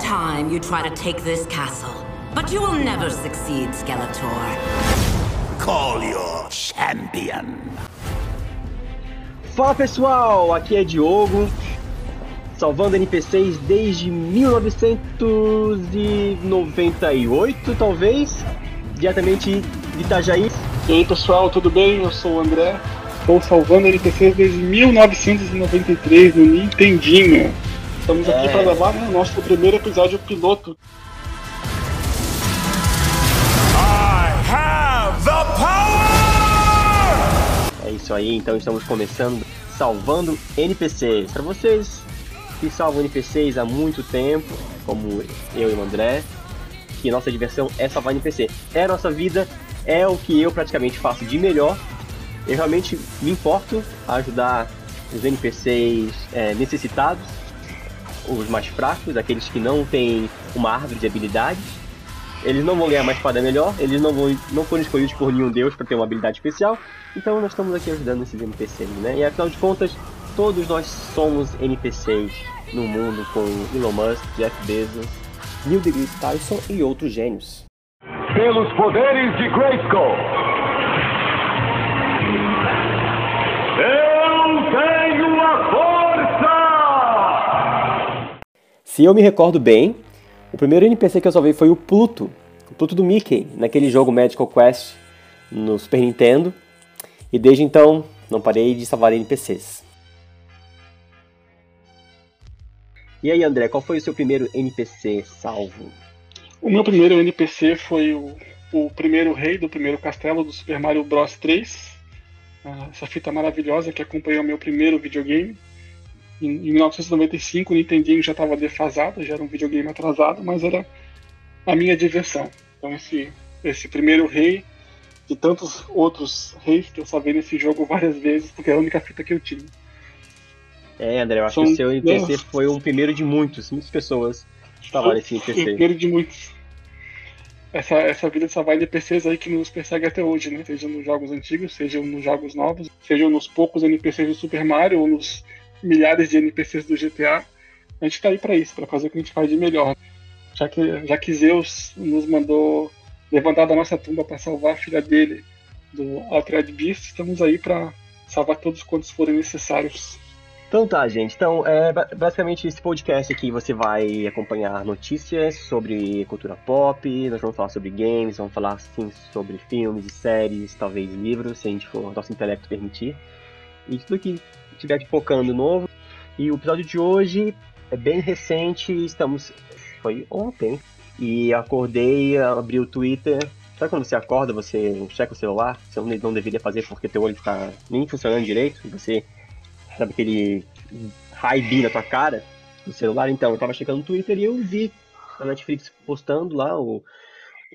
time you try to take this castle. But you will never succeed, Skeletor. Call your champion. Fala pessoal, aqui é Diogo, salvando NPCs desde 1998, talvez, diretamente de Itajaí. E aí pessoal, tudo bem? Eu sou o André, estou salvando NPCs desde 1993 no Nintendinho. Estamos aqui É. para gravar né, o nosso primeiro episódio piloto. I have the power! É isso aí, então estamos começando salvando NPCs. Para vocês que salvam NPCs há muito tempo, como eu e o André, que nossa diversão é salvar NPC. É a nossa vida, é o que eu praticamente faço de melhor. Eu realmente me importo a ajudar os NPCs é, necessitados, os mais fracos, aqueles que não têm uma árvore de habilidades. Eles não vão ganhar uma espada melhor, eles não, vão, não foram escolhidos por nenhum deus para ter uma habilidade especial, então nós estamos aqui ajudando esses NPCs, né? E afinal de contas, todos nós somos NPCs no mundo com Elon Musk, Jeff Bezos, Neil deGrasse Tyson e outros gênios. pelos poderes de Grayskull. Se eu me recordo bem, o primeiro NPC que eu salvei foi o Pluto, o Pluto do Mickey, naquele jogo Magical Quest no Super Nintendo, e desde então não parei de salvar NPCs. E aí, André, qual foi o seu primeiro NPC salvo? O meu primeiro NPC foi o, o primeiro rei do primeiro castelo do Super Mario Bros 3. Ah, Essa fita maravilhosa que acompanhou meu primeiro videogame. Em, em 1995 o Nintendinho já estava defasado, já era um videogame atrasado, mas era a minha diversão. Então esse, esse primeiro rei, de tantos outros reis que eu salvei nesse jogo várias vezes, porque é a única fita que eu tinha. É, André, eu acho São- que o seu NPC Nossa. foi um primeiro de muitos, muitas pessoas salvaram esse O NPC. primeiro de muitos. Essa, essa vida de salvar NPCs aí que nos persegue até hoje, né? Seja nos jogos antigos, seja nos jogos novos, seja nos poucos NPCs do Super Mario ou nos milhares de NPCs do GTA. A gente tá aí pra isso, pra fazer o que a gente faz de melhor. Já que, já que Zeus nos mandou levantar da nossa tumba pra salvar a filha dele do Altered Beast, estamos aí pra salvar todos quantos forem necessários. Então tá, gente. Então, é, ba- basicamente esse podcast aqui você vai acompanhar notícias sobre cultura pop, nós vamos falar sobre games, vamos falar assim sobre filmes e séries, talvez livros, se a gente for nosso intelecto permitir. E tudo que estiver pipocando novo. E o episódio de hoje é bem recente, estamos. Foi ontem. E acordei, abri o Twitter. Sabe quando você acorda, você checa o celular? Você não, não deveria fazer porque teu olho tá nem funcionando direito. Você sabe aquele high na tua cara do celular? Então, eu tava checando no Twitter e eu vi a Netflix postando lá o,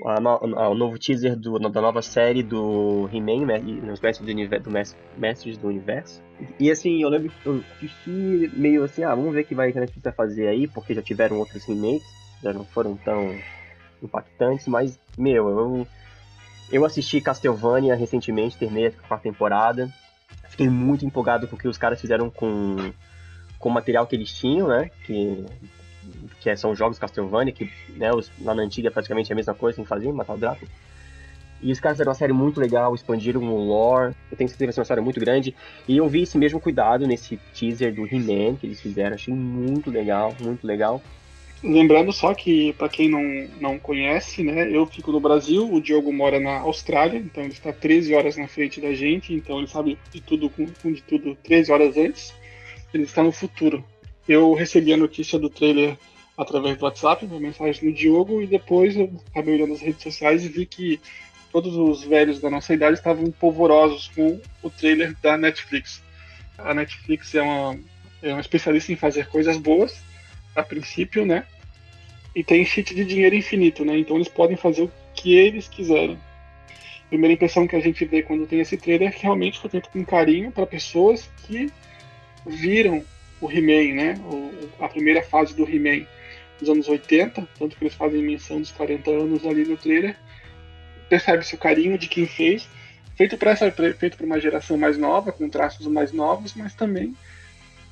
a no- a- o novo teaser do- da nova série do He-Man, né, Mestres do, Universo, Mestres do Universo. E assim, eu lembro que eu assisti meio assim, ah, vamos ver o que vai que a Netflix vai fazer aí, porque já tiveram outros remakes, já não foram tão impactantes, mas, meu, eu, eu assisti Castlevania recentemente, terminei a quarta temporada, fiquei muito empolgado com o que os caras fizeram com, com o material que eles tinham, né? Que, que é- são jogos Castlevania, que né, os, lá na antiga é praticamente a mesma coisa que faziam, matar o Drácula. E os caras fizeram uma série muito legal, expandiram o lore. Eu tenho certeza que vai ser uma história muito grande. E eu vi esse mesmo cuidado nesse teaser do He-Man que eles fizeram. Achei muito legal, muito legal. Lembrando só que, para quem não, não conhece, né, eu fico no Brasil, o Diogo mora na Austrália, então ele está 13 horas na frente da gente, então ele sabe de tudo de tudo 13 horas antes. Ele está no futuro. Eu recebi a notícia do trailer através do WhatsApp, uma mensagem do Diogo, e depois eu acabei olhando as redes sociais e vi que todos os velhos da nossa idade estavam polvorosos com o trailer da Netflix. A Netflix é uma, é uma especialista em fazer coisas boas, a princípio, né? E tem cheat de dinheiro infinito, né? Então eles podem fazer o que eles quiserem. A primeira impressão que a gente vê quando tem esse trailer é que realmente foi feito com carinho para pessoas que viram o He-Man, né? O, a primeira fase do He-Man dos anos 80, tanto que eles fazem menção dos 40 anos ali no trailer. Percebe-se o carinho de quem fez, feito para essa feito para uma geração mais nova, com traços mais novos, mas também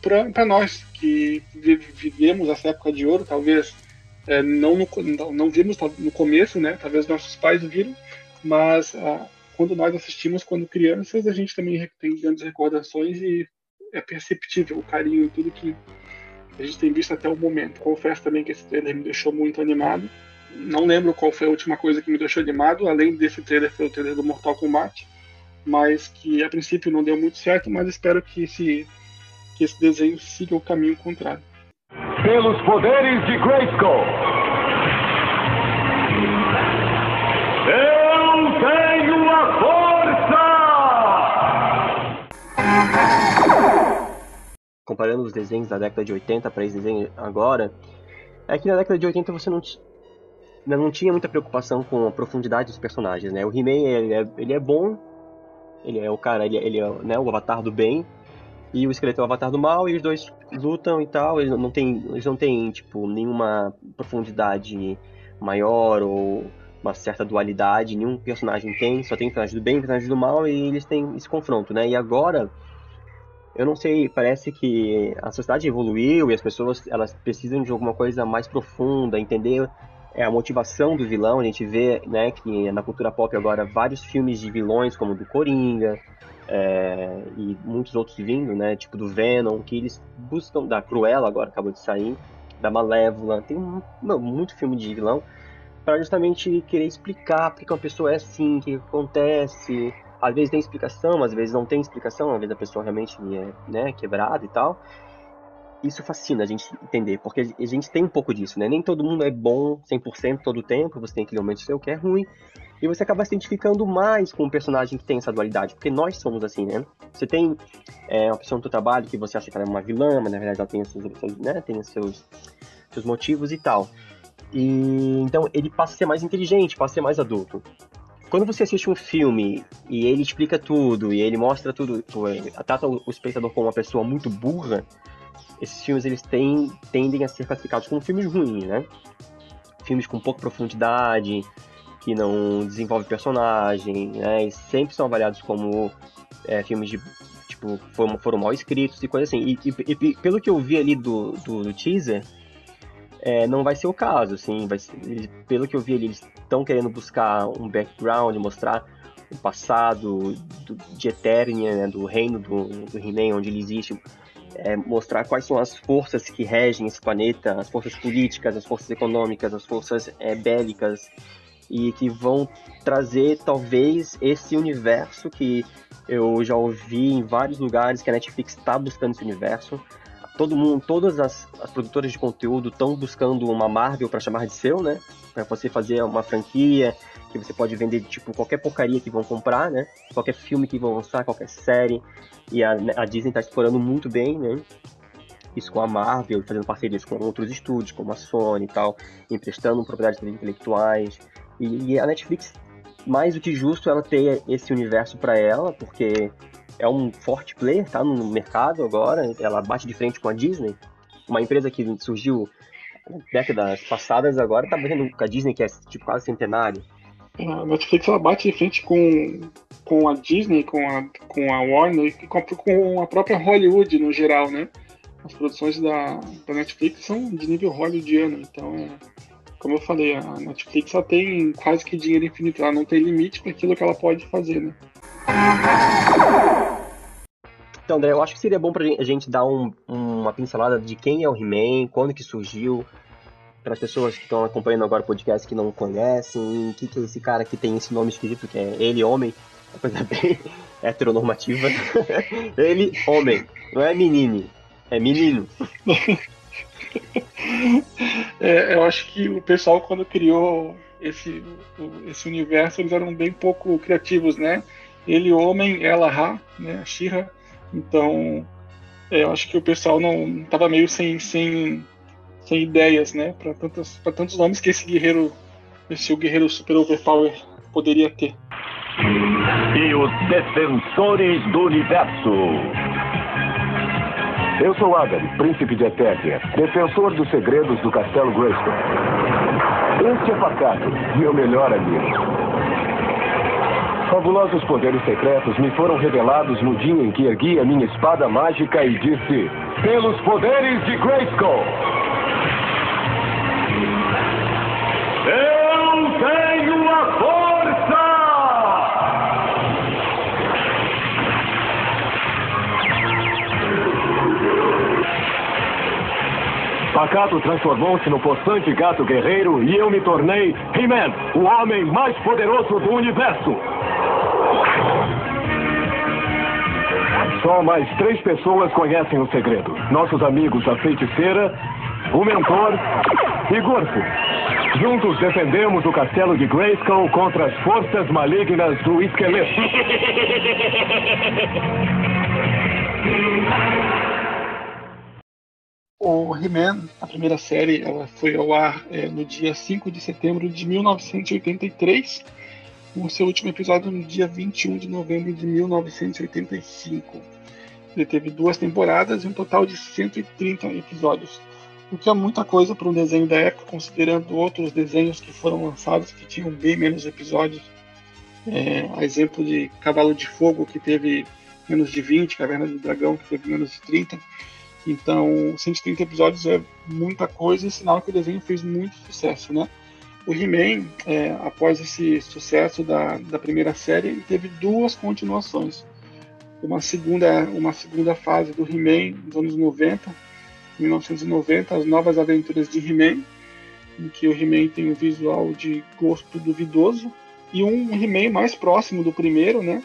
para nós que vi- vivemos essa época de ouro, talvez É, não, no, não, não, vimos no começo, né? Talvez nossos pais viram, mas ah, quando nós assistimos quando crianças, a gente também tem grandes recordações e é perceptível o carinho e tudo que a gente tem visto até o momento. Confesso também que esse trailer me deixou muito animado. Não lembro qual foi a última coisa que me deixou animado, além desse trailer, foi o trailer do Mortal Kombat, mas que a princípio não deu muito certo, mas espero que esse, que esse desenho siga o caminho contrário pelos poderes de Grayskull. Eu tenho a força! Comparando os desenhos da década de 80 para esse desenho agora, é que na década de 80 você não, não tinha muita preocupação com a profundidade dos personagens, né? O He-Man, ele, é, ele é bom, ele é o cara, ele, ele é né, o avatar do bem, e o esqueleto é o avatar do mal e os dois lutam e tal. Eles não têm, eles não têm tipo nenhuma profundidade maior ou uma certa dualidade. Nenhum personagem tem, só tem personagem do bem e personagem do mal e eles têm esse confronto, né? E agora eu não sei, parece que a sociedade evoluiu e as pessoas elas precisam de alguma coisa mais profunda, entender é a motivação do vilão. A gente vê, né, que na cultura pop agora vários filmes de vilões como do Coringa, é, e muitos outros vindo, né? Tipo do Venom, que eles buscam, da Cruella agora acabou de sair, da Malévola, tem muito filme de vilão para justamente querer explicar porque uma pessoa é assim, o que acontece. Às vezes tem explicação, às vezes não tem explicação, às vezes a pessoa realmente é né, quebrada e tal. Isso fascina a gente entender, porque a gente tem um pouco disso, né? Nem todo mundo é bom 100% todo o tempo, você tem aquele momento seu que é ruim, e você acaba se identificando mais com um personagem que tem essa dualidade, porque nós somos assim, né? Você tem é, uma pessoa no seu trabalho que você acha que ela é uma vilã, mas na verdade ela tem seus, né, tem seus, seus motivos e tal. E então ele passa a ser mais inteligente, passa a ser mais adulto. Quando você assiste um filme e ele explica tudo, e ele mostra tudo, trata o espectador como uma pessoa muito burra, esses filmes eles têm, tendem a ser classificados como filmes ruins, né? Filmes com pouca profundidade, que não desenvolve personagem, né? E sempre são avaliados como é, filmes de tipo foram, foram mal escritos e coisa assim. E, e, e, pelo que eu vi ali do, do, do teaser, é, não vai ser o caso, assim. Vai ser, pelo que eu vi eles estão querendo buscar um background, mostrar o passado do, de Eternia, né, do reino do, do He-Man, onde ele existe, é, mostrar quais são as forças que regem esse planeta, as forças políticas, as forças econômicas, as forças é, bélicas, e que vão trazer talvez esse universo que eu já ouvi em vários lugares que a Netflix está buscando esse universo. Todo mundo, todas as, as produtoras de conteúdo estão buscando uma Marvel para chamar de seu, né? Para você fazer uma franquia que você pode vender tipo qualquer porcaria que vão comprar, né? Qualquer filme que vão lançar, qualquer série. E a, a Disney está explorando muito bem, né? Isso com a Marvel, fazendo parcerias com outros estúdios, como a Sony e tal, emprestando propriedades intelectuais. E, e a Netflix, mais do que justo ela ter esse universo para ela, porque é um forte player, tá no mercado agora, ela bate de frente com a Disney, uma empresa que surgiu décadas passadas agora tá batendo com a Disney, que é tipo quase centenário. A Netflix ela bate de frente com, com a Disney, com a, com a Warner e com, com a própria Hollywood no geral, né? As produções da, da Netflix são de nível hollywoodiano, então é, como eu falei, a Netflix só tem quase que dinheiro infinito, ela não tem limite para aquilo que ela pode fazer, né? Então, André, eu acho que seria bom pra gente dar um, uma pincelada de quem é o He-Man, quando que surgiu, para as pessoas que estão acompanhando agora o podcast que não conhecem, o que, que é esse cara que tem esse nome esquisito, que é ele, homem, uma coisa bem heteronormativa. ele, homem, não é menino, é menino. é, eu acho que o pessoal, quando criou esse, esse universo, eles eram bem pouco criativos, né? Ele, homem, ela, Ra, né? A Shira. Então, é, eu acho que o pessoal não tava meio sem, sem, sem ideias, né? Para tantos, tantos nomes que esse guerreiro, esse guerreiro super overpower poderia ter. E os defensores do universo. Eu sou Adam, príncipe de Eternia, defensor dos segredos do castelo Grayskull. Este é Pacato, meu melhor amigo. Fabulosos poderes secretos me foram revelados no dia em que ergui a minha espada mágica e disse: Pelos poderes de Grayskull! Eu tenho a força! Pacato transformou-se no possante gato guerreiro e eu me tornei He-Man, o homem mais poderoso do universo. Só mais três pessoas conhecem o segredo: nossos amigos a feiticeira, o mentor e Gorfo. Juntos defendemos o castelo de Grayskull contra as forças malignas do esqueleto. O He-Man, a primeira série, ela foi ao ar é, no dia 5 de setembro de 1983, com o seu último episódio no dia 21 de novembro de 1985. Ele teve duas temporadas e um total de 130 episódios, o que é muita coisa para um desenho da época, considerando outros desenhos que foram lançados que tinham bem menos episódios. É, a exemplo de Cavalo de Fogo, que teve menos de 20, Caverna do Dragão, que teve menos de 30. Então, 130 episódios é muita coisa e sinal que o desenho fez muito sucesso, né? O He-Man, é, após esse sucesso da, da primeira série, teve duas continuações. Uma segunda, uma segunda fase do He-Man nos anos 90, 1990, As Novas Aventuras de He-Man, em que o He-Man tem um visual de gosto duvidoso, e um He-Man mais próximo do primeiro, né?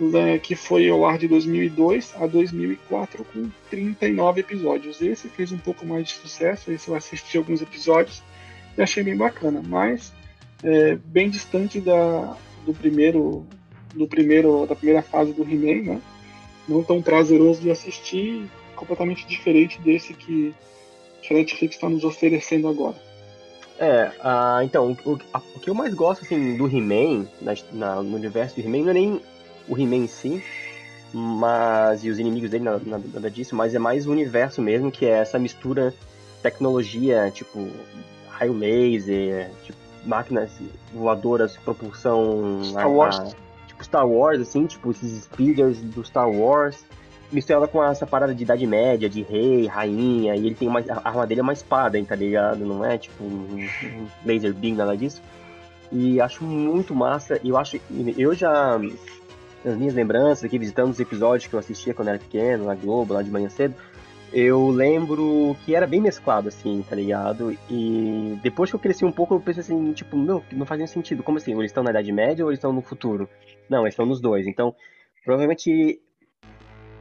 né, que foi ao ar de 2002 a 2004 com 39 episódios. Esse fez um pouco mais de sucesso, esse eu assisti alguns episódios e achei bem bacana, mas é, bem distante da, do primeiro do primeiro da primeira fase do He-Man, né? Não tão prazeroso de assistir, completamente diferente desse que, a Netflix está nos oferecendo agora. É, então, o, o, que eu mais gosto assim, do He-Man, no universo do He-Man, não é nem o He-Man em si, mas e os inimigos dele, nada, nada disso, mas é mais o universo mesmo, que é essa mistura tecnologia, tipo raio laser, tipo, máquinas voadoras, propulsão Star Wars. A, tipo Star Wars, assim, tipo esses speeders do Star Wars, misturada com essa parada de Idade Média, de rei, rainha, e ele tem uma, a arma dele é uma espada, hein, tá ligado? Não é tipo um, um laser beam, nada disso. E acho muito massa, eu acho, eu já nas minhas lembranças aqui, visitando os episódios que eu assistia quando era pequeno, na Globo, lá de manhã cedo, eu lembro que era bem mesclado, assim, tá ligado? E depois que eu cresci um pouco, eu pensei assim, tipo, meu, não fazia sentido. Como assim? Ou eles estão na Idade Média ou eles estão no futuro? Não, eles estão nos dois. Então, provavelmente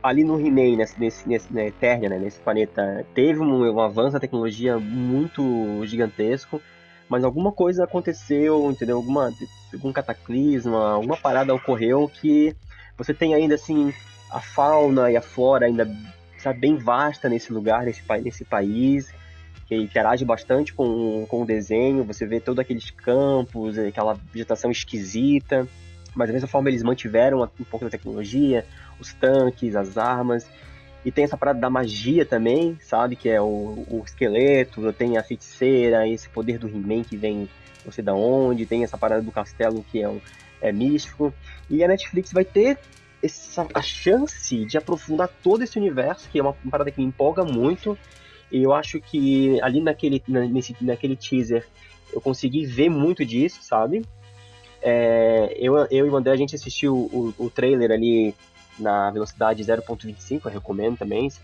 ali no He-Man, nesse, nesse, nesse né, Eternia, né, nesse planeta, teve um, um avanço da tecnologia muito gigantesco mas alguma coisa aconteceu, entendeu? Alguma, algum cataclisma, alguma parada ocorreu que você tem ainda assim a fauna e a flora ainda sabe, bem vasta nesse lugar, nesse, nesse país, que interage bastante com, com o desenho, você vê todos aqueles campos, aquela vegetação esquisita, mas da mesma forma eles mantiveram um pouco da tecnologia, os tanques, as armas, e tem essa parada da magia também, sabe? Que é o, o esqueleto, tem a feiticeira, esse poder do He-Man que vem não sei da onde, tem essa parada do castelo que é, um, é místico. E a Netflix vai ter essa, a chance de aprofundar todo esse universo, que é uma, parada que me empolga muito. E eu acho que ali naquele, nesse, naquele teaser eu consegui ver muito disso, sabe? É, eu, eu e o André, a gente assistiu o, o trailer ali na velocidade 0.25, eu recomendo também, se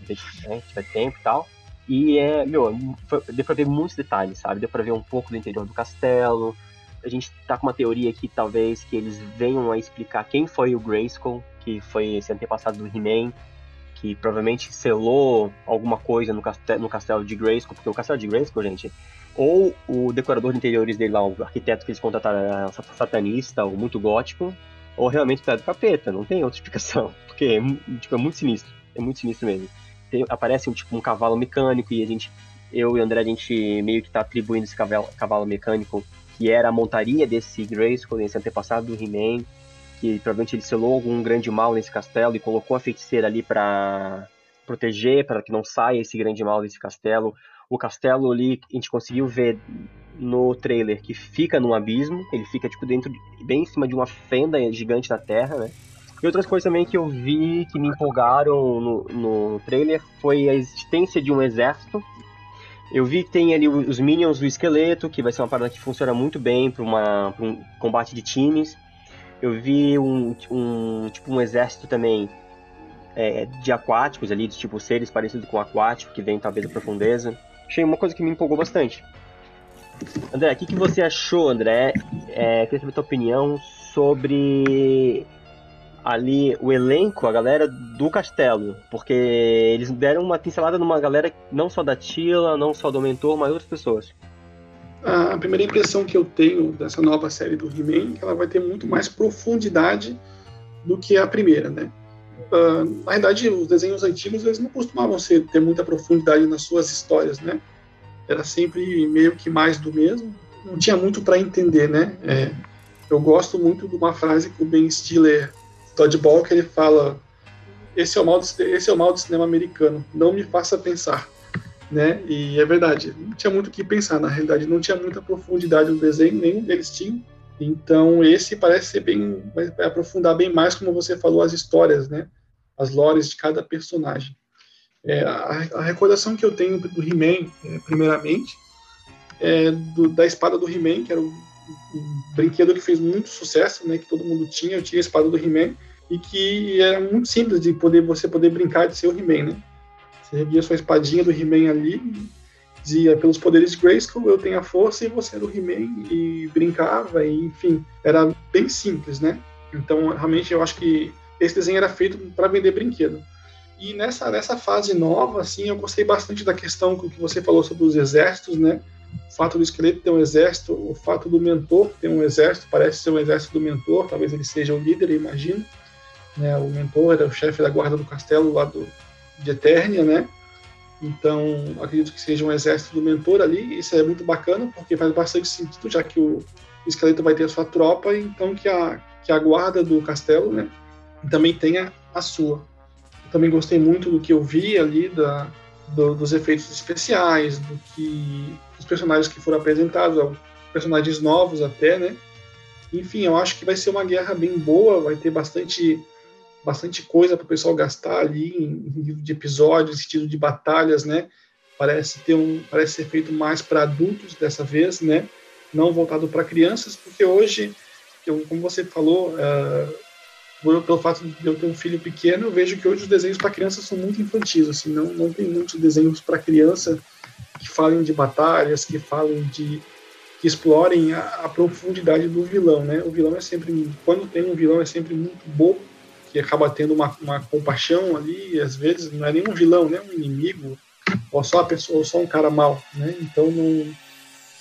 né, tiver tempo e tal. E é, meu, foi, deu pra ver muitos detalhes, sabe? Deu pra ver um pouco do interior do castelo. A gente tá com uma teoria aqui, talvez, que eles venham a explicar quem foi o Grayskull, que foi esse antepassado do He-Man, que provavelmente selou alguma coisa no castelo, no castelo de Grayskull, porque o castelo de Grayskull, gente, ou o decorador de interiores dele lá, o arquiteto que eles contrataram era satanista ou muito gótico, ou realmente tá do capeta, não tem outra explicação. Porque é, tipo, é muito sinistro. É muito sinistro mesmo. Tem, aparece um, tipo, um cavalo mecânico e a gente, eu e o André, a gente meio que tá atribuindo esse cavalo, cavalo mecânico que era a montaria desse Grayskull, esse antepassado do He-Man, que provavelmente ele selou algum grande mal nesse castelo e colocou a feiticeira ali para proteger, para que não saia esse grande mal desse castelo. O castelo ali, a gente conseguiu ver no trailer que fica num abismo, ele fica tipo dentro, bem em cima de uma fenda gigante na terra, né? E outras coisas também que eu vi que me empolgaram no, no trailer foi a existência de um exército. Eu vi que tem ali os minions do esqueleto, que vai ser uma parada que funciona muito bem para um combate de times. Eu vi um, um tipo um exército também é, de aquáticos ali, de tipo seres parecidos com aquático, que vem talvez da profundeza. achei uma coisa que me empolgou bastante. André, o que, que você achou, André? É, queria saber a tua opinião sobre ali o elenco, a galera do castelo, porque eles deram uma pincelada numa galera não só da Tila, não só do mentor, mas outras pessoas. A primeira impressão que eu tenho dessa nova série do He-Man é que ela vai ter muito mais profundidade do que a primeira, né? Uh, na verdade, os desenhos antigos eles não costumavam ser, ter muita profundidade nas suas histórias, né? Era sempre meio que mais do mesmo. Não tinha muito para entender, né? É, eu gosto muito de uma frase que o Ben Stiller Dodgeball que ele fala esse é o mal do, esse é o mal do cinema americano não me faça pensar né? E é verdade não tinha muito o que pensar na realidade não tinha muita profundidade no desenho nenhum deles tinha então esse parece ser bem vai aprofundar bem mais como você falou as histórias né? As lores de cada personagem. É, a, a, recordação que eu tenho do He-Man é, primeiramente é do, da espada do He-Man que era o um brinquedo que fez muito sucesso, né, que todo mundo tinha, eu tinha a espada do He-Man, e que era muito simples de poder você poder brincar de ser o He-Man, né? Você erguia sua espadinha do He-Man ali, dizia, pelos poderes de Grayskull, eu tenho a força e você era o He-Man, e brincava, e, enfim, era bem simples, né? Então, realmente, eu acho que esse desenho era feito para vender brinquedo. E nessa, nessa fase nova, assim, eu gostei bastante da questão que você falou sobre os exércitos, né? O fato do esqueleto ter um exército, o fato do mentor ter um exército, parece ser um exército do mentor, talvez ele seja o líder, eu imagino. Né? O mentor era o chefe da guarda do castelo lá do, de Eternia, né? Então, acredito que seja um exército do mentor ali. Isso é muito bacana, porque faz bastante sentido, já que o esqueleto vai ter a sua tropa, então que a, que a guarda do castelo, né? Também tenha a sua. Eu também gostei muito do que eu vi ali da, do, dos efeitos especiais, do que os personagens que foram apresentados, personagens novos até, né? Enfim, eu acho que vai ser uma guerra bem boa, vai ter bastante bastante coisa para o pessoal gastar ali em, em de episódios, estilo de batalhas, né? Parece ter um, parece ser feito mais para adultos dessa vez, né? Não voltado para crianças, porque hoje, eu, como você falou, uh, pelo fato de eu ter um filho pequeno, eu vejo que hoje os desenhos para crianças são muito infantis, assim, não, não tem muitos desenhos para criança que falem de batalhas, que falem de que explorem a, a, profundidade do vilão, né? O vilão é sempre, quando tem um vilão é sempre muito bobo, que acaba tendo uma, uma compaixão ali, às vezes não é nem um vilão, né? Um inimigo, ou só a pessoa, ou só um cara mal, né? Então não,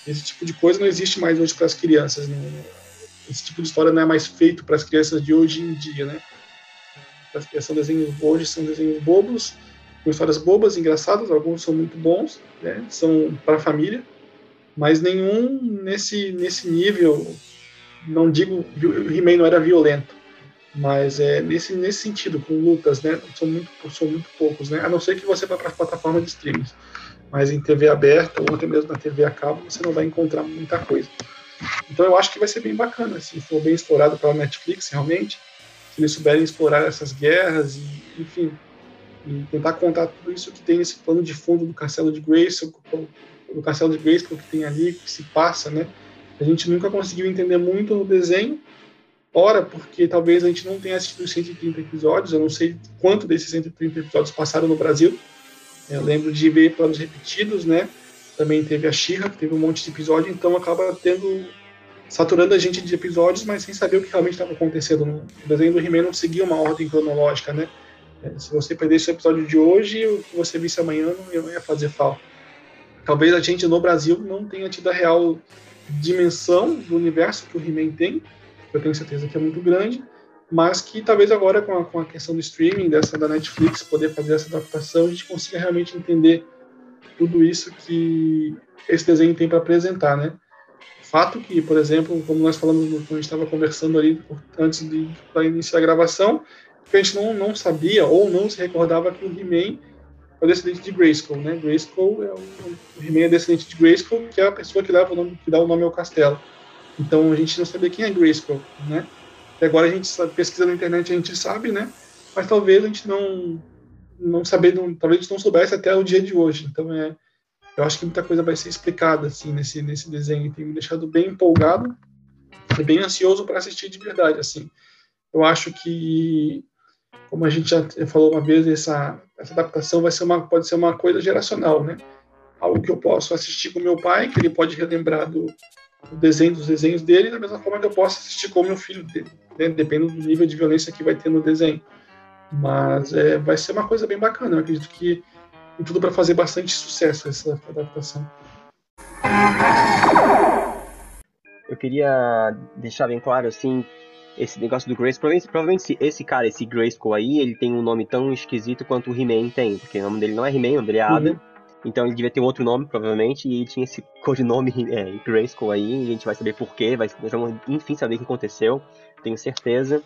esse tipo de coisa não existe mais hoje para as crianças, não, esse tipo de história não é mais feito para as crianças de hoje em dia, né? São desenhos hoje são desenhos bobos, com histórias bobas, engraçadas, alguns são muito bons, né? São para a família, mas nenhum nesse nesse nível, não digo He-Man não era violento, mas é nesse nesse sentido, com lutas, né? São muito são muito poucos, né? A não ser que você vá para a plataforma de streams, mas em TV aberta ou até mesmo na TV a cabo você não vai encontrar muita coisa. Então eu acho que vai ser bem bacana, se for bem explorado pela Netflix, realmente, se eles souberem explorar essas guerras e, enfim, e tentar contar tudo isso que tem nesse plano de fundo do Castelo de Grace, do Castelo de Grace que tem ali, que se passa, né? A gente nunca conseguiu entender muito no desenho, ora porque talvez a gente não tenha assistido os 130 episódios, eu não sei quanto desses 130 episódios passaram no Brasil, eu lembro de ver planos repetidos, né? também teve a Shira, que teve um monte de episódio, então acaba tendo saturando a gente de episódios, mas sem saber o que realmente estava acontecendo. O desenho do He-Man não seguia uma ordem cronológica, né? É, se você perdesse o episódio de hoje, o que você visse amanhã não ia fazer falta. Talvez a gente no Brasil não tenha tido a real dimensão do universo que o He-Man tem, eu tenho certeza que é muito grande, mas que talvez agora com a, com a questão do streaming, dessa da Netflix, poder fazer essa adaptação, a gente consiga realmente entender tudo isso que esse desenho tem para apresentar, né? Fato que, por exemplo, como nós falamos quando a gente estava conversando ali antes de iniciar a gravação, que a gente não, não sabia ou não se recordava que o He-Man é descendente de Grayskull, né? Grayskull é o, o He-Man é descendente de Grayskull, que é a pessoa que, leva o nome, que dá o nome ao castelo. Então a gente não sabia quem é Grayskull, né? E agora a gente sabe, pesquisa na internet a gente sabe, né? Mas talvez a gente não não saber, não, talvez a gente não soubesse até o dia de hoje. Então, é, eu acho que muita coisa vai ser explicada assim nesse nesse desenho. Tem me deixado bem empolgado e bem ansioso para assistir de verdade. Assim, eu acho que, como a gente já falou uma vez, essa essa adaptação vai ser uma pode ser uma coisa geracional, né? algo que eu posso assistir com meu pai, que ele pode relembrar do, do desenho dos desenhos dele, da mesma forma que eu posso assistir com meu filho né? dependendo do nível de violência que vai ter no desenho. Mas é, vai ser uma coisa bem bacana. Eu acredito que tem tudo para fazer bastante sucesso essa adaptação. Eu queria deixar bem claro, assim, esse negócio do Grace. Provavelmente, provavelmente esse cara, esse Grayskull aí, ele tem um nome tão esquisito quanto o He-Man tem, porque o nome dele não é He-Man, o nome dele é Adam. Uhum. Então ele devia ter um outro nome, provavelmente, e ele tinha esse codinome é, Grayskull aí, e a gente vai saber porquê, vai, nós vamos enfim saber o que aconteceu, tenho certeza.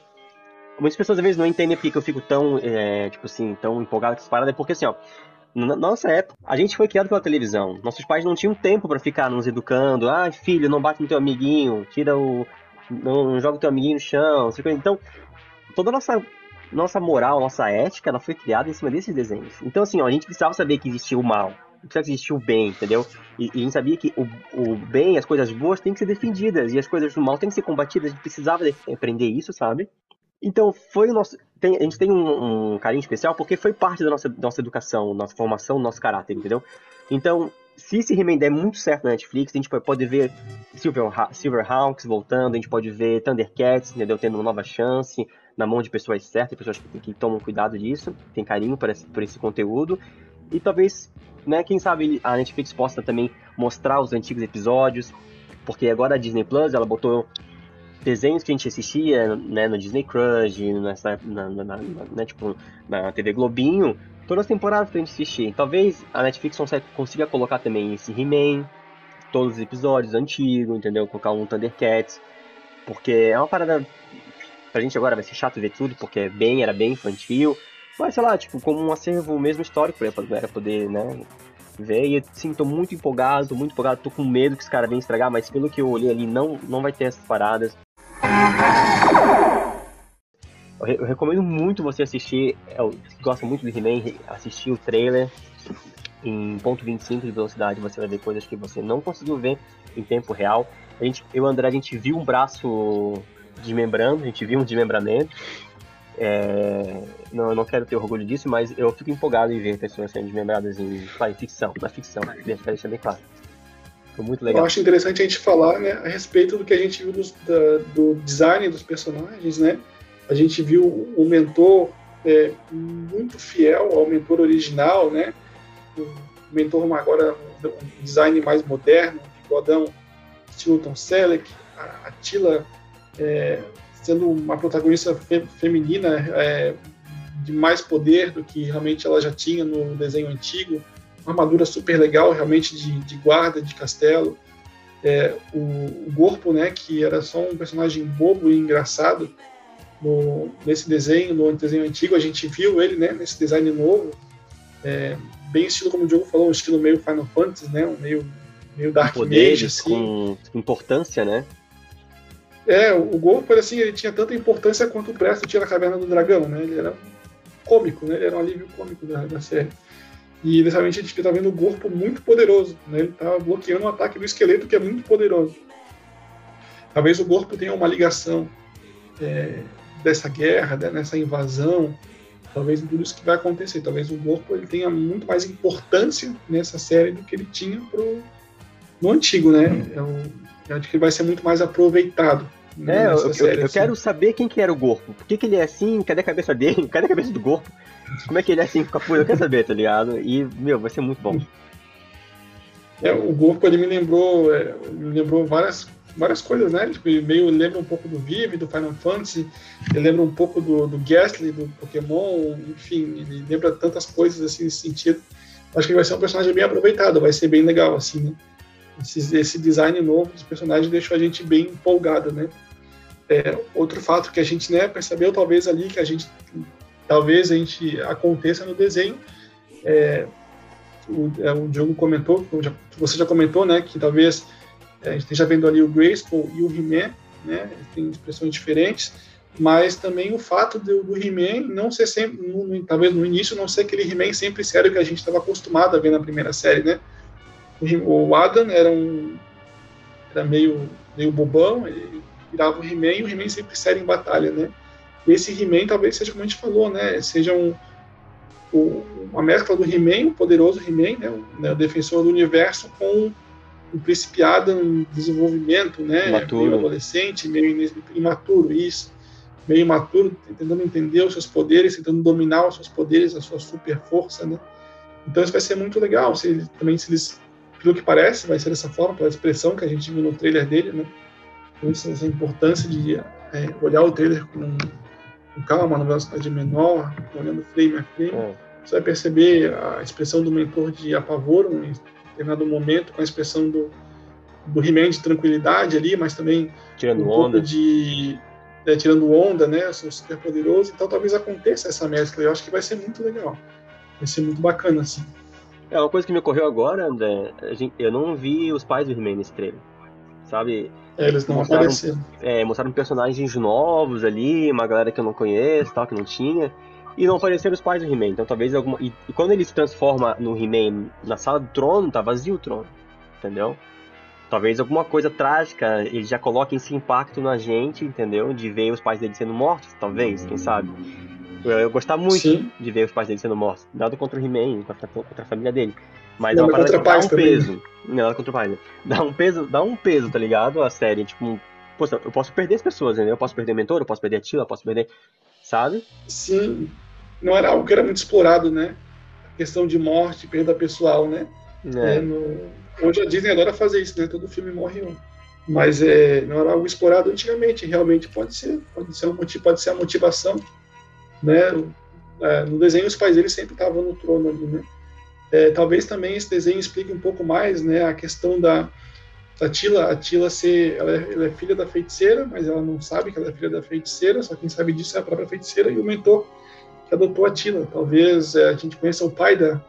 Muitas pessoas às vezes não entendem porque eu fico tão, é, tipo assim, tão empolgado com essa parada, porque assim, ó, na nossa época, a gente foi criado pela televisão. Nossos pais não tinham tempo para ficar nos educando. Ah, filho, não bate no teu amiguinho, tira o. Não, não joga o teu amiguinho no chão. Então, toda a nossa, nossa moral, nossa ética, ela foi criada em cima desses desenhos. Então, assim, ó, a gente precisava saber que existia o mal, precisava que existia o bem, entendeu? E, e, a gente sabia que o, o bem, as coisas boas têm que ser defendidas e as coisas do mal têm que ser combatidas. A gente precisava aprender isso, sabe? Então, foi o nosso. Tem, a gente tem um, um, carinho especial porque foi parte da nossa, nossa educação, nossa formação, nosso caráter, entendeu? Então, se esse He-Man der muito certo na Netflix, a gente pode ver Silver, Silverhawks voltando, a gente pode ver Thundercats, entendeu? Tendo uma nova chance na mão de pessoas certas, pessoas que, que tomam cuidado disso, tem carinho por esse, por esse conteúdo. E talvez, né, quem sabe a Netflix possa também mostrar os antigos episódios, porque agora a Disney Plus, ela botou desenhos que a gente assistia né, no Disney Crush, nessa, na, na, na, né, tipo, na TV Globinho, todas as temporadas pra gente assistir. Talvez a Netflix consiga colocar também esse He-Man, todos os episódios antigos, entendeu? Colocar um Thundercats, porque é uma parada. Pra gente agora vai ser chato ver tudo, porque é bem, era bem infantil. Mas sei lá, tipo, como um acervo mesmo histórico pra galera poder, né, ver. E sim, tô muito empolgado, muito empolgado, tô com medo que os caras venham estragar, mas pelo que eu olhei ali, não, não vai ter essas paradas. Eu, recomendo muito você assistir, é, se gosta muito de He-Man, assistir o trailer em ponto .25 de velocidade, você vai ver coisas que você não conseguiu ver em tempo real. A gente, eu e o André, a gente viu um braço desmembrando, a gente viu um desmembramento. É, não, eu não quero ter orgulho disso, mas eu fico empolgado em ver pessoas sendo desmembradas em, claro, em ficção, na ficção, queria deixar bem claro. Foi muito legal. Eu acho interessante a gente falar né, a respeito do que a gente viu dos, da, do design dos personagens, né? A gente viu o mentor é, muito fiel ao mentor original, né? O mentor agora um design mais moderno, bigodão, estilo Tom Selleck, a Tila é, sendo uma protagonista fe, feminina é, de mais poder do que realmente ela já tinha no desenho antigo uma armadura super legal, realmente de, de guarda de castelo. É, o, o Gorpo, né, que era só um personagem bobo e engraçado no, nesse desenho, no desenho antigo, a gente viu ele né, nesse design novo, é, bem estilo, como o Diogo falou, um estilo meio Final Fantasy, né, um meio, meio Dark Poderes, Mage, assim. com importância, né? É, o Gorpo, assim, ele tinha tanta importância quanto o Presto tinha na Caverna do Dragão, né, ele era cômico, né, ele era um alívio cômico da, da série. E inicialmente a gente está vendo o corpo muito poderoso, né? Ele está bloqueando o ataque do esqueleto, que é muito poderoso. Talvez o corpo tenha uma ligação é, dessa guerra, né? dessa invasão, talvez em tudo isso que vai acontecer. Talvez o corpo ele tenha muito mais importância nessa série do que ele tinha pro, no antigo, né? Eu, eu acho que ele vai ser muito mais aproveitado. É, eu, série, eu, assim. quero saber quem que era o Gorpo. Por que, que ele é assim? Cadê a cabeça dele? Cadê a cabeça do Gorpo? Como é que ele é assim? Eu quero saber, tá ligado? E, meu, vai ser muito bom. É, o Gorpo, ele me lembrou, é, me lembrou várias, várias coisas, né? Tipo, ele meio lembra um pouco do Vive, do Final Fantasy, ele lembra um pouco do, do Ghastly, do Pokémon, enfim, ele lembra tantas coisas assim nesse sentido. Acho que vai ser um personagem bem aproveitado, vai ser bem legal, assim, né? Esse, esse design novo dos personagens deixou a gente bem empolgado, né? É, outro fato que a gente né, percebeu talvez ali que a gente talvez a gente aconteça no desenho. É, o, é, o Diogo comentou, você já comentou, né, que talvez a gente esteja vendo ali o Grayskull e o He-Man, né, tem expressões diferentes, mas também o fato do, do He-Man não ser sempre, no, no, talvez no início, não ser aquele He-Man sempre sério que a gente estava acostumado a ver na primeira série, né. O, o Adam era um era meio, meio bobão, ele virava o He-Man e o He-Man sempre sério em batalha, né esse He-Man talvez seja como a gente falou, né? Seja um, uma mescla do He-Man, o poderoso He-Man, né, o, né, o defensor do universo, com um principiado em desenvolvimento, né, Imaturo. meio adolescente, meio imaturo, isso, meio imaturo, tentando entender os seus poderes, tentando dominar os seus poderes, a sua super força, né. Então isso vai ser muito legal, se ele, também se eles, pelo que parece, vai ser dessa forma, pela expressão que a gente viu no trailer dele, né, então, essa importância de é, olhar o trailer com, com calma, na velocidade menor, olhando frame a frame, É. você vai perceber a expressão do mentor de apavoro em determinado momento, com a expressão do, do He-Man de tranquilidade ali, mas também Tirando um pouco onda. de né, tirando onda, né? Sou super poderoso, então talvez aconteça essa mescla. Eu acho que vai ser muito legal, vai ser muito bacana assim. É uma coisa que me ocorreu agora, André. eu não vi os pais do He-Man nesse trailer. Sabe? É, eles não Mostraram- apareceram. É, mostraram personagens novos ali, uma galera que eu não conheço, tal, que não tinha. E não apareceram os pais do He-Man. Então talvez alguma. E, e quando ele se transforma no He-Man na sala do trono, tá vazio o trono. Entendeu? Talvez alguma coisa trágica ele já coloque esse impacto na gente, entendeu? De ver os pais dele sendo mortos, talvez, quem sabe. Eu, eu gostar muito Sim. de ver os pais dele sendo mortos. Nada contra o He-Man, contra, contra a família dele. Mas Não, é uma parada que dá um também, peso. Não, nada contra o pai, né? Dá um peso, dá um peso, tá ligado? A série, tipo, poxa, eu posso perder as pessoas, entendeu? Eu posso perder o mentor, eu posso perder a tia, eu posso perder. Sabe? Sim, não era algo que era muito explorado, né? A questão de morte, perda pessoal, né? É, É. no- Hoje a Disney adora fazer isso, né? Todo filme morre um. Mas é, não era algo explorado antigamente, realmente pode ser, pode ser, um motivo, pode ser a motivação, né? É, no desenho os pais deles sempre estavam no trono ali, né? É, talvez também esse desenho explique um pouco mais, né? A questão da, da Tila, a Tila ser, ela é, ela é filha da feiticeira, mas ela não sabe que ela é filha da feiticeira, só quem sabe disso é a própria feiticeira e o mentor que adotou a Tila. Talvez é, a gente conheça o pai da,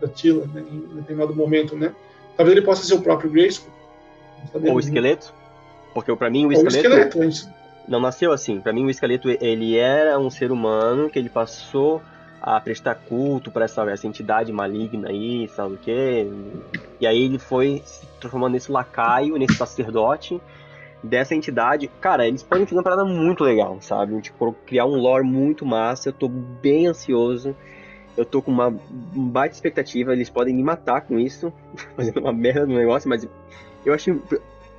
da Tila, né? Em determinado momento, né? Talvez ele possa ser o próprio Grayskull. sabemos, Ou o né? esqueleto. Porque pra mim o Ou o esqueleto, esqueleto. não nasceu assim. Pra mim o esqueleto ele era um ser humano que ele passou a prestar culto pra essa, essa entidade maligna aí, sabe o quê? E aí ele foi se transformando nesse lacaio, nesse sacerdote dessa entidade. Cara, eles podem fazer uma parada muito legal, sabe? Tipo, criar um lore muito massa. Eu tô bem ansioso. Eu tô com uma baita expectativa. Eles podem me matar com isso, fazendo uma merda no negócio, mas eu acho.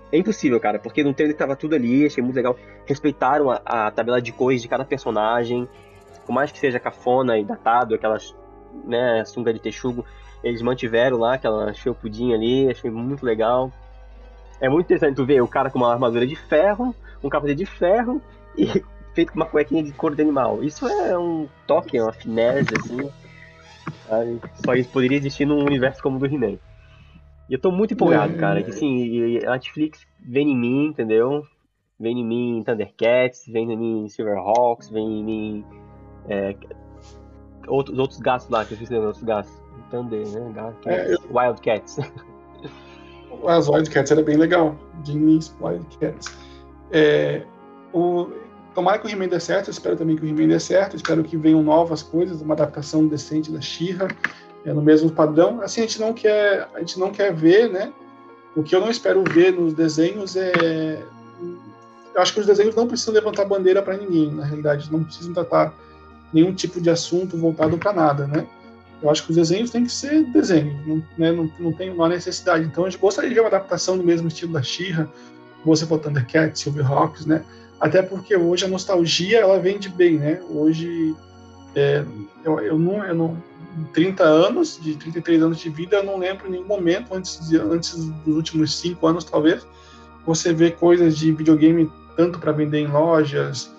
É impossível, cara, porque no trailer tava tudo ali, achei muito legal. Respeitaram a, a tabela de cores de cada personagem. Por mais que seja cafona e datado, aquelas, né, sunga de texugo, eles mantiveram lá aquela felpudinha ali, achei muito legal. É muito interessante tu ver o cara com uma armadura de ferro, um capacete de ferro e feito com uma cuequinha de cor de animal. Isso é um toque, é uma finesse, assim. sabe? Só isso poderia existir num universo como o do He-Man. E eu tô muito empolgado, É. cara. Que assim, e a Netflix vem em mim, entendeu? Vem em mim Thundercats, vem em mim Silverhawks, vem em mim. É, outros, outros gatos lá, que eu os outros gatos. Thunder, né? Gatos, É, eu- Wildcats. As Wildcats era bem legal. Jimmy's Wildcats. É, o, tomara que o He-Man dê certo, espero também que o He-Man dê certo, espero que venham novas coisas, uma adaptação decente da She-Ra, é, no mesmo padrão. Assim, a gente não quer, a gente não quer ver, né? O que eu não espero ver nos desenhos é eu acho que os desenhos não precisam levantar bandeira para ninguém, na realidade, não precisam tratar nenhum tipo de assunto voltado para nada, né? Eu acho que os desenhos têm que ser desenhos, não, né, não, não tem uma necessidade. Então, a gente gostaria de ver uma adaptação do mesmo estilo da She-Ra, você falou, Thundercats, Silverhawks, né? Até porque hoje a nostalgia, ela vende bem, né? Hoje, é, eu, eu, não, eu não... Em 30 anos, de 33 anos de vida, eu não lembro em nenhum momento, antes, de, antes dos últimos 5 anos, talvez, você vê coisas de videogame tanto para vender em lojas,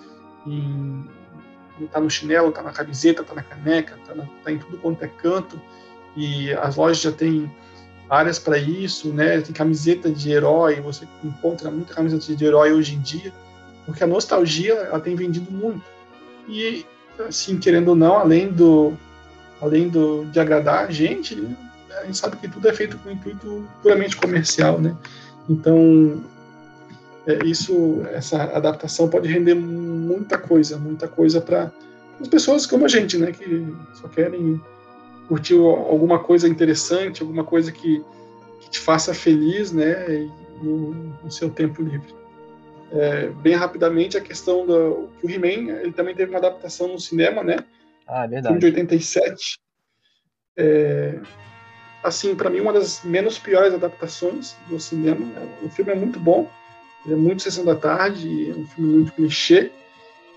em tá no chinelo, tá na camiseta, tá na caneca, tá, na, tá em tudo quanto é canto, e as lojas já têm áreas para isso, né? Tem camiseta de herói, você encontra muita camiseta de herói hoje em dia, porque a nostalgia ela tem vendido muito. E assim, querendo ou não, além do além do de agradar a gente, a gente sabe que tudo é feito com intuito puramente comercial, né? Então, é, isso, essa adaptação pode render muita coisa, muita coisa para as pessoas como a gente, né, que só querem curtir alguma coisa interessante, alguma coisa que, que te faça feliz, né, no, no seu tempo livre. É, bem rapidamente a questão do que o He-Man, ele também teve uma adaptação no cinema, né? Ah, é Filme de verdade. 87. É, assim, para mim, uma das menos piores adaptações do cinema. O filme é muito bom, é muito Sessão da Tarde, é um filme muito clichê,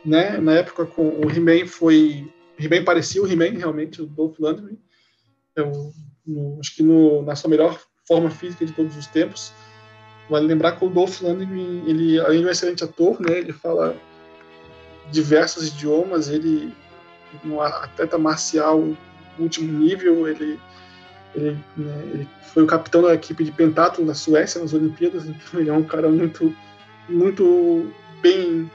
né? Na época, com o He-Man foi... He-Man parecia o He-Man, realmente, o Dolph Lundgren. É no, acho que no, na sua melhor forma física de todos os tempos. Vale lembrar que o Dolph Lundgren, ele, além de um excelente ator, né? Ele fala diversos idiomas, ele um atleta marcial último nível, ele ele, né, ele, foi o capitão da equipe de pentatlo da Suécia nas Olimpíadas, então ele é um cara muito, muito bem,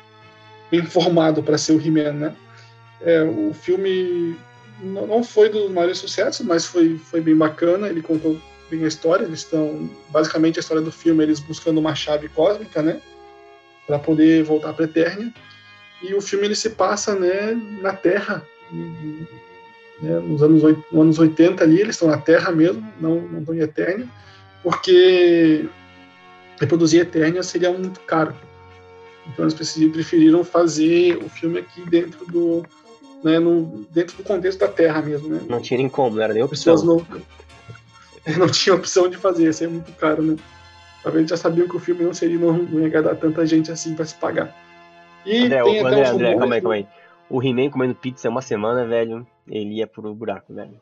bem formado para ser o He-Man, né? É, o filme não foi dos maiores sucessos, mas foi, foi bem bacana. Ele contou bem a história. Eles estão basicamente a história do filme eles buscando uma chave cósmica, né, para poder voltar para Eternia. E o filme ele se passa, né, na Terra, né, nos anos, nos anos 80 ali, eles estão na Terra mesmo, não, não estão em Eternia, porque reproduzir Eternia seria muito caro. Então eles preferiram fazer o filme aqui dentro do, né, no, dentro do contexto da Terra mesmo, né? Não tinha nem como, não era nem opção. Não, não tinha opção de fazer, isso é muito caro, né? Talvez eles já sabiam que o filme não seria, não, não ia agradar tanta gente assim para se pagar. E André, tem André, até André, calma aí, calma aí. O He-Man comendo pizza uma semana, velho, ele ia pro buraco, velho.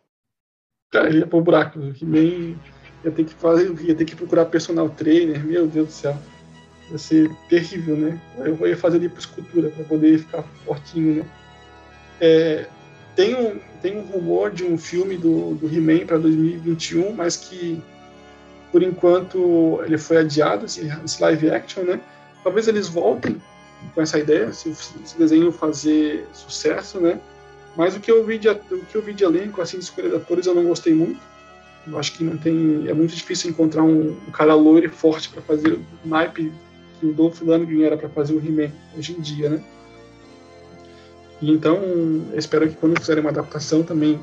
Cara, ele ia pro buraco. O He-Man ia ter que fazer, ia ter que procurar personal trainer, meu Deus do céu. Ia ser terrível, né? Eu ia fazer ali por escultura para poder ficar fortinho, né? É, tem, um, tem um rumor de um filme do, do He-Man para 2021, mas que por enquanto ele foi adiado, esse, esse live action, né? Talvez eles voltem com essa ideia, se esse desenho fazer sucesso, né? Mas o que eu vi de, o que eu vi de elenco, assim, de escolha de atores, eu não gostei muito. Eu acho que não tem, é muito difícil encontrar um, um cara loiro e forte para fazer o naipe que o Dolph Lundgren era para fazer o He-Man hoje em dia, né? E então, espero que quando fizerem uma adaptação também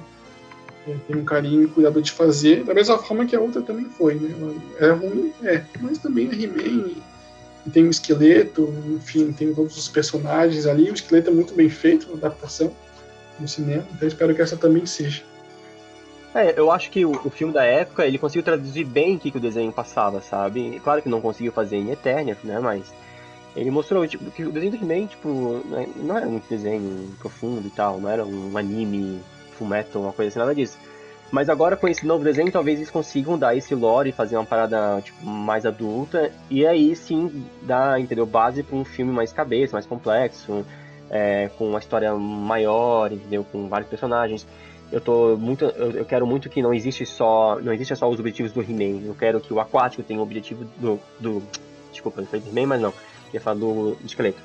é, tenha um carinho e cuidado de fazer, da mesma forma que a outra também foi, né? É ruim, é, mas também é He-Man e tem o um esqueleto, enfim, tem todos os personagens ali. O esqueleto é muito bem feito na adaptação no cinema, então espero que essa também seja. É, eu acho que o, o, filme da época, ele conseguiu traduzir bem o que, que o desenho passava, sabe? Claro que não conseguiu fazer em Eternia, né, mas ele mostrou tipo, que o desenho do He-Man, tipo, não era um desenho profundo e tal, não era um anime full metal, uma coisa assim, nada disso. Mas agora com esse novo desenho, talvez eles consigam dar esse lore e fazer uma parada tipo, mais adulta. E aí sim dar, entendeu, base para um filme mais cabeça, mais complexo, é, com uma história maior, entendeu? Com vários personagens. Eu tô muito. Eu, eu quero muito que não existe só. Não existe só os objetivos do He-Man. Eu quero que o aquático tenha o objetivo do. do desculpa, não foi do He-Man, mas não. Ia falar do, esqueleto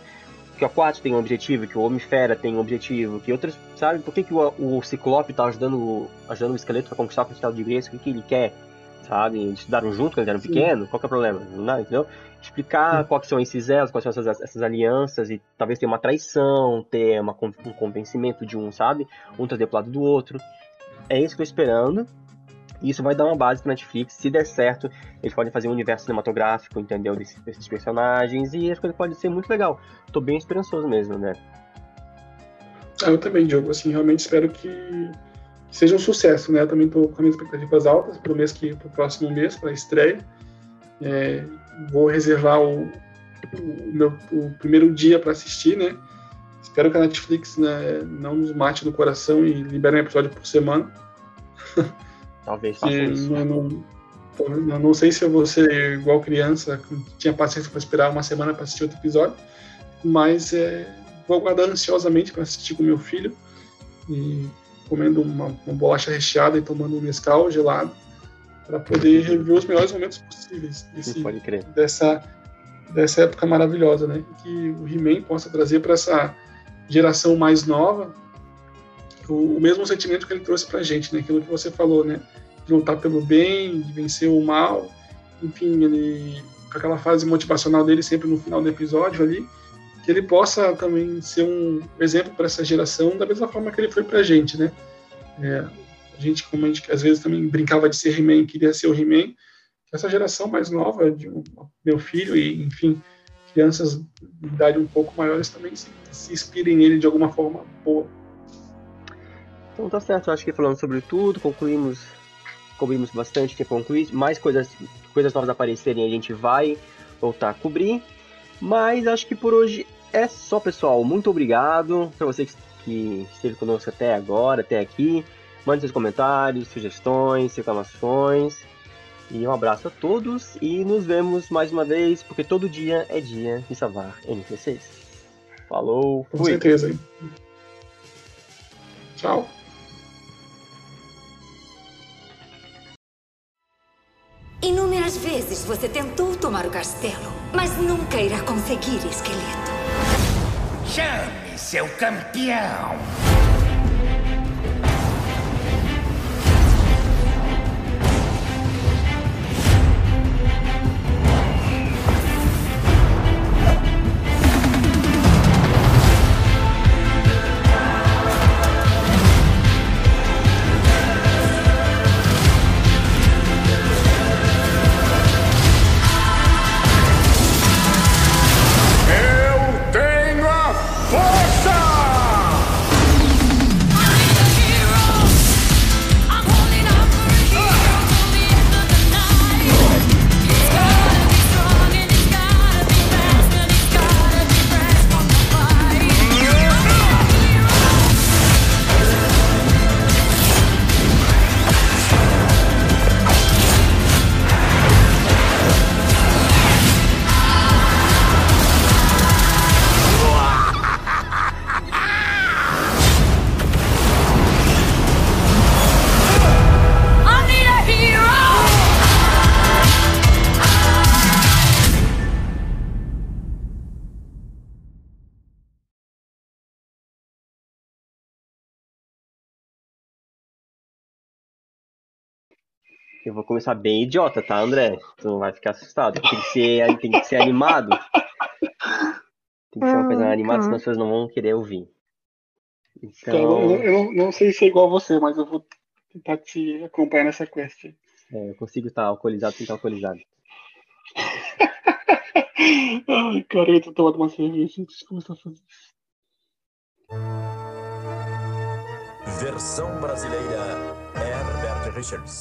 que o Aquatic tem um objetivo, que o Homem-Fera tem um objetivo, que outros, sabe? Por que, que o, o Ciclope tá ajudando, ajudando o esqueleto para conquistar o cristal de Grace? O que, que ele quer, sabe? Eles estudaram junto quando eles eram pequenos, qual que é o problema? Não, entendeu? Explicar Sim. quais são esses elos, quais são essas, essas alianças, e talvez ter uma traição, ter uma, um convencimento de um, sabe? Um trazer pro lado do outro. É isso que eu tô esperando. Isso vai dar uma base para Netflix. Se der certo, eles podem fazer um universo cinematográfico, entendeu? Desses, desses personagens. E as coisas podem ser muito legal. Tô bem esperançoso mesmo, né? Ah, eu também, Diogo. Assim, realmente espero que seja um sucesso, né? Eu também tô com as expectativas altas pro mês que, pro próximo mês, para a estreia. É, vou reservar o, o, meu o primeiro dia para assistir, né? Espero que a Netflix né, não nos mate no coração e libere um episódio por semana. Talvez faça isso. Não, não, eu não sei se eu vou ser igual criança, que tinha paciência para esperar uma semana para assistir outro episódio, mas é, vou aguardar ansiosamente para assistir com meu filho e comendo uma, uma bolacha recheada e tomando um mescal gelado para poder reviver os melhores momentos possíveis desse, dessa dessa época maravilhosa, né? Que o He-Man possa trazer para essa geração mais nova o, o, mesmo sentimento que ele trouxe para a gente, né? Aquilo que você falou, né? De lutar pelo bem, de vencer o mal, enfim, ele com aquela fase motivacional dele sempre no final do episódio ali, que ele possa também ser um exemplo para essa geração da mesma forma que ele foi para a gente, né? É, a gente, como a gente às vezes também brincava de ser He-Man, queria ser o He-Man, essa geração mais nova, de um, meu filho e, enfim, crianças de idade um pouco maiores também se, se inspirem nele de alguma forma boa. Então tá certo, acho que falando sobre tudo, concluímos, cobrimos bastante, que concluir, mais coisas, coisas novas aparecerem a gente vai voltar a cobrir. Mas acho que por hoje é só, pessoal. Muito obrigado para você que esteve conosco até agora, até aqui. Mande seus comentários, sugestões, reclamações. E um abraço a todos e nos vemos mais uma vez, porque todo dia é dia de salvar NPCs. Falou, Com fui! certeza. Tchau. Inúmeras vezes você tentou tomar o castelo, mas nunca irá conseguir, esqueleto. Chame seu campeão! Eu vou começar bem idiota, tá, André? Tu não vai ficar assustado. Tem que ser, tem que ser animado. Tem que ser uma coisa animada, senão as pessoas não vão querer ouvir. Tá, eu, Então, não- eu não, não sei se é igual a você, mas eu vou tentar te acompanhar nessa quest. é, eu consigo estar alcoolizado sem estar alcoolizado. Ai, cara, eu tô tomando uma cerveja antes de começar a fazer isso. Versão brasileira Herbert Richards.